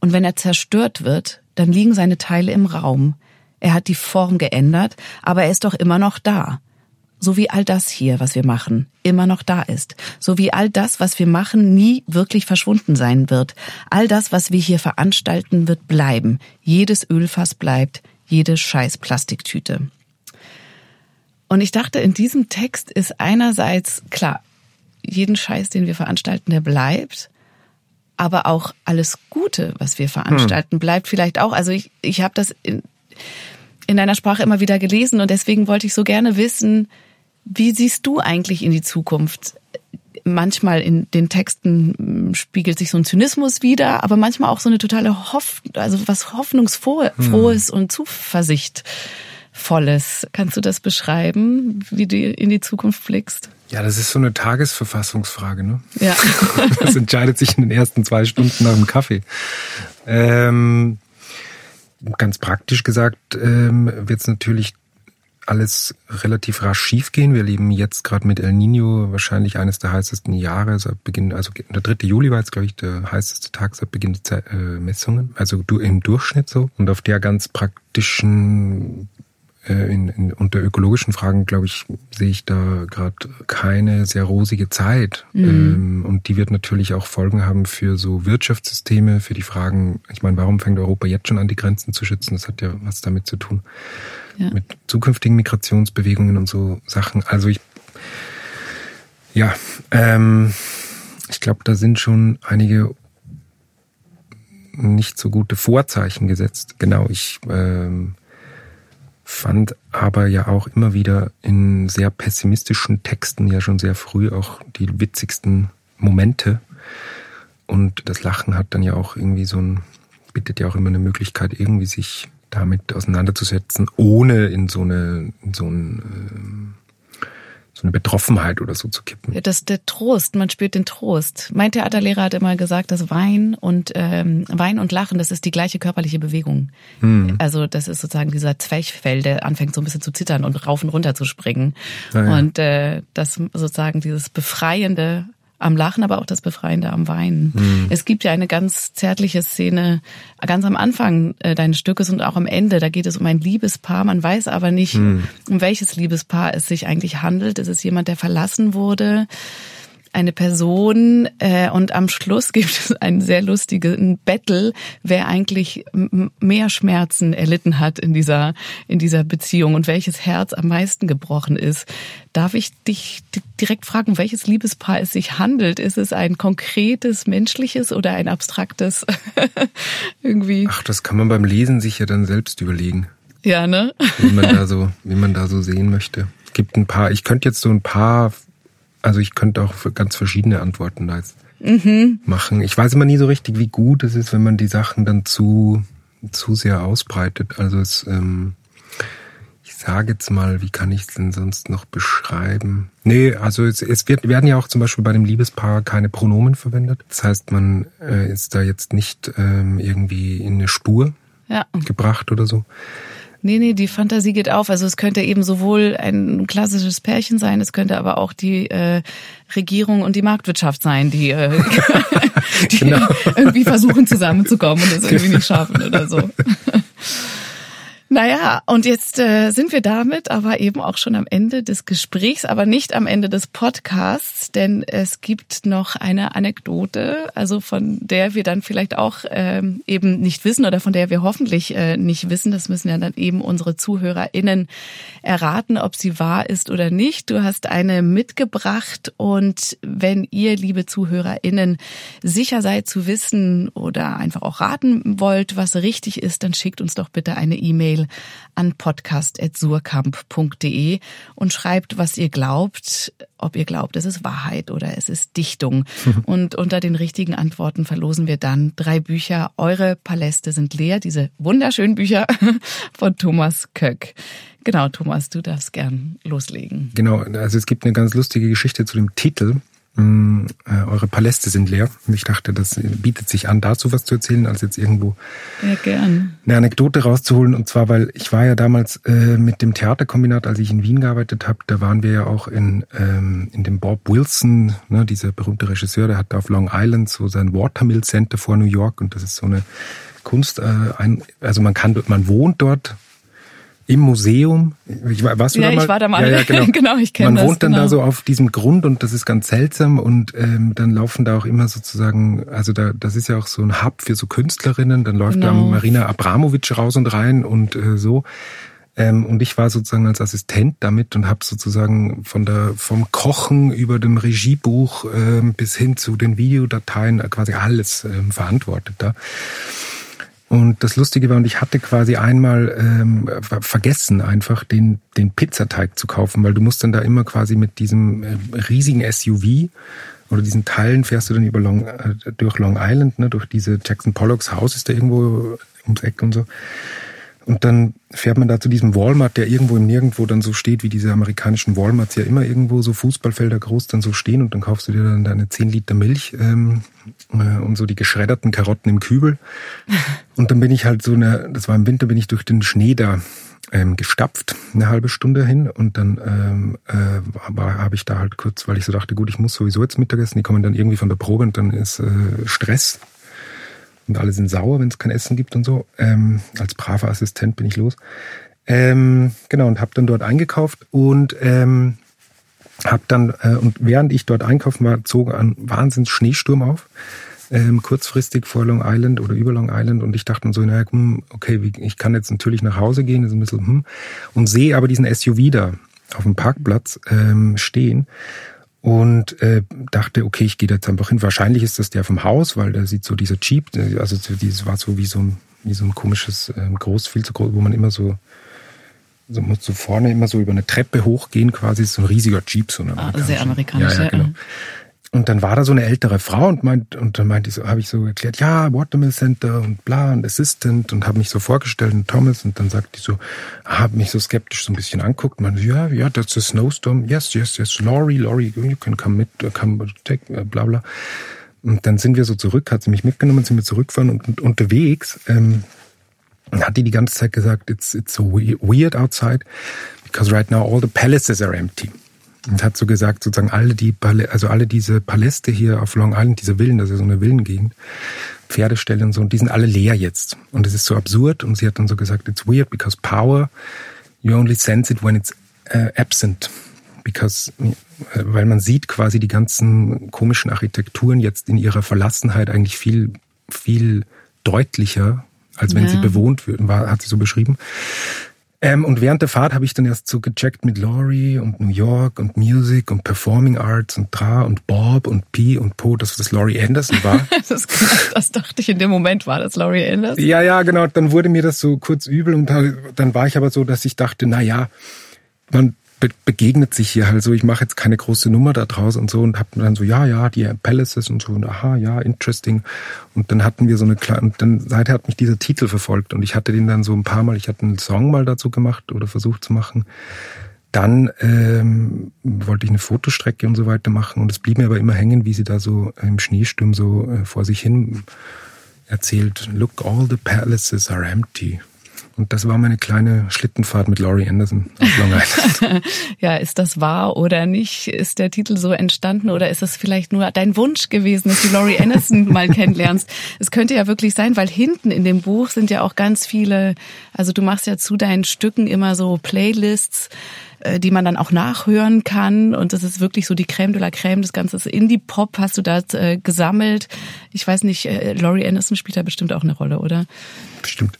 Und wenn er zerstört wird, dann liegen seine Teile im Raum. Er hat die Form geändert, aber er ist doch immer noch da. So wie all das hier, was wir machen, immer noch da ist. So wie all das, was wir machen, nie wirklich verschwunden sein wird. All das, was wir hier veranstalten, wird bleiben. Jedes Ölfass bleibt, jede scheiß Plastiktüte. Und ich dachte, in diesem Text ist einerseits, klar, jeden Scheiß, den wir veranstalten, der bleibt, aber auch alles Gute, was wir veranstalten, hm. bleibt vielleicht auch. Also ich, ich habe das in, in deiner Sprache immer wieder gelesen und deswegen wollte ich so gerne wissen, wie siehst du eigentlich in die Zukunft? Manchmal in den Texten hm, spiegelt sich so ein Zynismus wieder, aber manchmal auch so eine totale Hoffnung, also was Hoffnungsfrohes hm. und Zuversichtvolles. Kannst du das beschreiben, wie du in die Zukunft blickst? Ja, das ist so eine Tagesverfassungsfrage, ne? Ja. das entscheidet sich in den ersten zwei Stunden nach dem Kaffee. Ähm, ganz praktisch gesagt ähm, wird es natürlich alles relativ rasch schiefgehen. Wir leben jetzt gerade mit El Nino wahrscheinlich eines der heißesten Jahre. Seit Beginn, also der 3. Juli war jetzt, glaube ich, der heißeste Tag seit Beginn der äh, Messungen. Also du im Durchschnitt so. Und auf der ganz praktischen in, in, unter ökologischen Fragen, glaube ich, sehe ich da gerade keine sehr rosige Zeit. Mhm. Ähm, und die wird natürlich auch Folgen haben für so Wirtschaftssysteme, für die Fragen, ich meine, warum fängt Europa jetzt schon an, die Grenzen zu schützen? Das hat ja was damit zu tun. Ja. Mit zukünftigen Migrationsbewegungen und so Sachen. Also ich, ja, ähm, ich glaube, da sind schon einige nicht so gute Vorzeichen gesetzt. Genau, ich ähm, fand aber ja auch immer wieder in sehr pessimistischen Texten ja schon sehr früh auch die witzigsten Momente. Und das Lachen hat dann ja auch irgendwie so ein, bietet ja auch immer eine Möglichkeit, irgendwie sich damit auseinanderzusetzen, ohne in so eine, in so ein, ähm, so eine Betroffenheit oder so zu kippen. Ja, das der Trost, man spürt den Trost. Mein Theaterlehrer hat immer gesagt, dass Wein und ähm, Wein und Lachen, das ist die gleiche körperliche Bewegung. Hm. Also das ist sozusagen dieser Zwerchfell, der anfängt so ein bisschen zu zittern und rauf und runter zu springen. Ah, ja. Und äh, das sozusagen dieses befreiende am Lachen, aber auch das Befreiende am Weinen. Mhm. Es gibt ja eine ganz zärtliche Szene ganz am Anfang äh, deines Stückes und auch am Ende. Da geht es um ein Liebespaar. Man weiß aber nicht, mhm. um welches Liebespaar es sich eigentlich handelt. Es ist jemand, der verlassen wurde eine Person äh, und am Schluss gibt es einen sehr lustigen Battle, wer eigentlich mehr Schmerzen erlitten hat in dieser in dieser Beziehung und welches Herz am meisten gebrochen ist. Darf ich dich direkt fragen, welches Liebespaar es sich handelt? Ist es ein konkretes menschliches oder ein abstraktes irgendwie? Ach, das kann man beim Lesen sich ja dann selbst überlegen. Ja, ne? wie man da so, wie man da so sehen möchte. Es gibt ein paar, ich könnte jetzt so ein paar also ich könnte auch für ganz verschiedene Antworten da jetzt mhm. machen. Ich weiß immer nie so richtig, wie gut es ist, wenn man die Sachen dann zu, zu sehr ausbreitet. Also es, ähm, ich sage jetzt mal, wie kann ich es denn sonst noch beschreiben? Nee, also es, es wird, werden ja auch zum Beispiel bei dem Liebespaar keine Pronomen verwendet. Das heißt, man äh, ist da jetzt nicht ähm, irgendwie in eine Spur ja. gebracht oder so. Nee, nee, die Fantasie geht auf. Also es könnte eben sowohl ein klassisches Pärchen sein, es könnte aber auch die äh, Regierung und die Marktwirtschaft sein, die, äh, die genau. irgendwie versuchen zusammenzukommen und es irgendwie nicht schaffen oder so. Naja, und jetzt äh, sind wir damit aber eben auch schon am Ende des Gesprächs, aber nicht am Ende des Podcasts, denn es gibt noch eine Anekdote, also von der wir dann vielleicht auch ähm, eben nicht wissen oder von der wir hoffentlich äh, nicht wissen. Das müssen ja dann eben unsere ZuhörerInnen erraten, ob sie wahr ist oder nicht. Du hast eine mitgebracht und wenn ihr, liebe ZuhörerInnen, sicher seid zu wissen oder einfach auch raten wollt, was richtig ist, dann schickt uns doch bitte eine E-Mail Mail an podcast.surkamp.de und schreibt, was ihr glaubt, ob ihr glaubt, es ist Wahrheit oder es ist Dichtung. Und unter den richtigen Antworten verlosen wir dann drei Bücher. Eure Paläste sind leer, diese wunderschönen Bücher von Thomas Köck. Genau, Thomas, du darfst gern loslegen. Genau, also es gibt eine ganz lustige Geschichte zu dem Titel. Mh, äh, eure Paläste sind leer. Und ich dachte, das bietet sich an, dazu was zu erzählen, als jetzt irgendwo ja, gern. eine Anekdote rauszuholen. Und zwar, weil ich war ja damals äh, mit dem Theaterkombinat, als ich in Wien gearbeitet habe, da waren wir ja auch in, ähm, in dem Bob Wilson, ne, dieser berühmte Regisseur, der hat auf Long Island so sein Watermill Center vor New York und das ist so eine Kunst, äh, ein, also man kann, man wohnt dort im Museum. Ich, warst du ja, da mal? ich war da mal. Ja, ja, genau. genau, ich kenne Man das, wohnt dann genau. da so auf diesem Grund und das ist ganz seltsam und ähm, dann laufen da auch immer sozusagen, also da das ist ja auch so ein Hub für so Künstlerinnen, dann läuft genau. da Marina Abramovic raus und rein und äh, so. Ähm, und ich war sozusagen als Assistent damit und habe sozusagen von der vom Kochen über dem Regiebuch ähm, bis hin zu den Videodateien äh, quasi alles ähm, verantwortet da. Und das Lustige war, und ich hatte quasi einmal ähm, vergessen, einfach den, den Pizzateig zu kaufen, weil du musst dann da immer quasi mit diesem äh, riesigen SUV oder diesen Teilen fährst du dann über Long, äh, durch Long Island, ne, durch diese Jackson Pollocks Haus ist da irgendwo ums Eck und so. Und dann fährt man da zu diesem Walmart, der irgendwo im Nirgendwo dann so steht, wie diese amerikanischen Walmarts ja immer irgendwo so Fußballfelder groß dann so stehen. Und dann kaufst du dir dann deine 10 Liter Milch ähm, äh, und so die geschredderten Karotten im Kübel. Und dann bin ich halt so eine, das war im Winter, bin ich durch den Schnee da ähm, gestapft, eine halbe Stunde hin. Und dann ähm, äh, habe ich da halt kurz, weil ich so dachte, gut, ich muss sowieso jetzt Mittagessen, die kommen dann irgendwie von der Probe und dann ist äh, Stress und alle sind sauer, wenn es kein Essen gibt und so. Ähm, als braver Assistent bin ich los. Ähm, genau, und habe dann dort eingekauft und ähm, habe dann, äh, und während ich dort einkaufen war, zog ein Wahnsinns Schneesturm auf. Ähm, kurzfristig vor Long Island oder über Long Island und ich dachte dann so, naja, okay, ich kann jetzt natürlich nach Hause gehen, ist ein bisschen, hm, und sehe aber diesen SUV da auf dem Parkplatz ähm, stehen und äh, dachte, okay, ich gehe jetzt einfach hin. Wahrscheinlich ist das der vom Haus, weil da sieht so dieser Jeep, also dieses war so wie so ein, wie so ein komisches äh, Groß, viel zu groß, wo man immer so so muss so vorne immer so über eine Treppe hochgehen, quasi so ein riesiger Jeep, so eine ah, sehr amerikanisch. Ja, ja, genau. Und dann war da so eine ältere Frau und meint, und dann meinte ich so, habe ich so erklärt, ja, Watermill Center und bla und Assistant und habe mich so vorgestellt und Thomas und dann sagt die so, habe mich so skeptisch so ein bisschen anguckt, man ja, ja, that's a snowstorm, yes, yes, yes, Laurie, Laurie, you can come mit, come take, bla bla. Und dann sind wir so zurück, hat sie mich mitgenommen, sind wir zurückfahren und, und unterwegs ähm, hat die die ganze Zeit gesagt, it's, it's so weird outside because right now all the palaces are empty und hat so gesagt, sozusagen alle die, also alle diese Paläste hier auf Long Island, diese Villen, das ist so eine Villengegend, Pferdeställe und so, und die sind alle leer jetzt. Und es ist so absurd. Und sie hat dann so gesagt, it's weird because power, you only sense it when it's uh, absent. Because, äh, weil man sieht quasi die ganzen komischen Architekturen jetzt in ihrer Verlassenheit eigentlich viel, viel deutlicher, als wenn ja. sie bewohnt würden, war, hat sie so beschrieben. Ähm, und während der Fahrt habe ich dann erst so gecheckt mit Laurie und New York und Music und Performing Arts und Tra und Bob und P und Po, dass das Laurie Anderson war. das, das, dachte ich in dem Moment, war das Laurie Anderson? Ja, ja, genau. Dann wurde mir das so kurz übel und dann war ich aber so, dass ich dachte, na ja, man be begegnet sich hier halt so, ich mache jetzt keine große Nummer da draus und so und hab dann so, ja, ja, die Palaces und so und aha, ja, interesting. Und dann hatten wir so eine kleine, und dann seither hat mich dieser Titel verfolgt und ich hatte den dann so ein paar Mal, ich hatte einen Song mal dazu gemacht oder versucht zu machen. Dann ähm, wollte ich eine Fotostrecke und so weiter machen und es blieb mir aber immer hängen, wie sie da so im Schneesturm so äh, vor sich hin erzählt, look, all the palaces are empty. Und das war meine kleine Schlittenfahrt mit Laurie Anderson auf Long Island. ja, ist das wahr oder nicht? Ist der Titel so entstanden oder ist es vielleicht nur dein Wunsch gewesen, dass du Laurie Anderson mal kennenlernst? Es könnte ja wirklich sein, weil hinten in dem Buch sind ja auch ganz viele, also du machst ja zu deinen Stücken immer so Playlists die man dann auch nachhören kann. Und das ist wirklich so die Crème de la Crème des ganzen Indie-Pop hast du da äh, gesammelt. Ich weiß nicht, äh, Laurie Anderson spielt da bestimmt auch eine Rolle, oder? Bestimmt.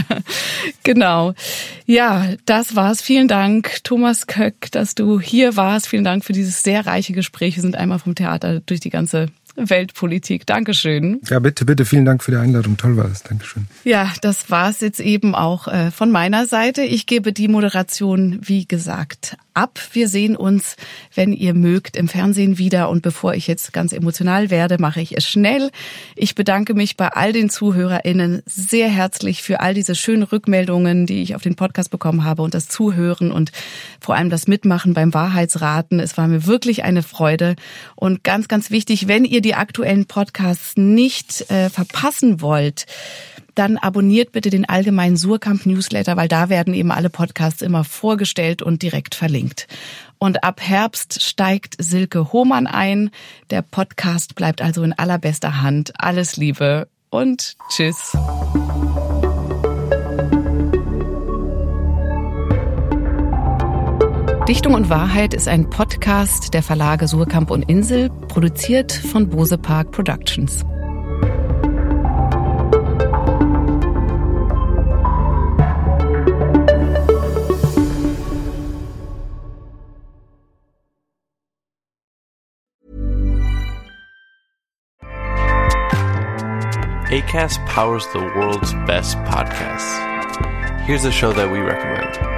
genau. Ja, das war's. Vielen Dank, Thomas Köck, dass du hier warst. Vielen Dank für dieses sehr reiche Gespräch. Wir sind einmal vom Theater durch die ganze Weltpolitik. Dankeschön. Ja, bitte, bitte, vielen Dank für die Einladung. Toll war es. Dankeschön. Ja, das war's jetzt eben auch äh, von meiner Seite. Ich gebe die Moderation, wie gesagt, ab. Wir sehen uns, wenn ihr mögt, im Fernsehen wieder. Und bevor ich jetzt ganz emotional werde, mache ich es schnell. Ich bedanke mich bei all den ZuhörerInnen sehr herzlich für all diese schönen Rückmeldungen, die ich auf den Podcast bekommen habe und das Zuhören und vor allem das Mitmachen beim Wahrheitsraten. Es war mir wirklich eine Freude. Und ganz, ganz wichtig, wenn ihr die aktuellen Podcasts nicht äh, verpassen wollt, dann abonniert bitte den allgemeinen Surkamp Newsletter, weil da werden eben alle Podcasts immer vorgestellt und direkt verlinkt. Und ab Herbst steigt Silke Hohmann ein. Der Podcast bleibt also in allerbester Hand. Alles Liebe und tschüss. Dichtung und Wahrheit ist ein Podcast der Verlage Surkamp und Insel, produziert von Bose Park Productions. ACAST powers the world's best podcasts. Here's a show that we recommend.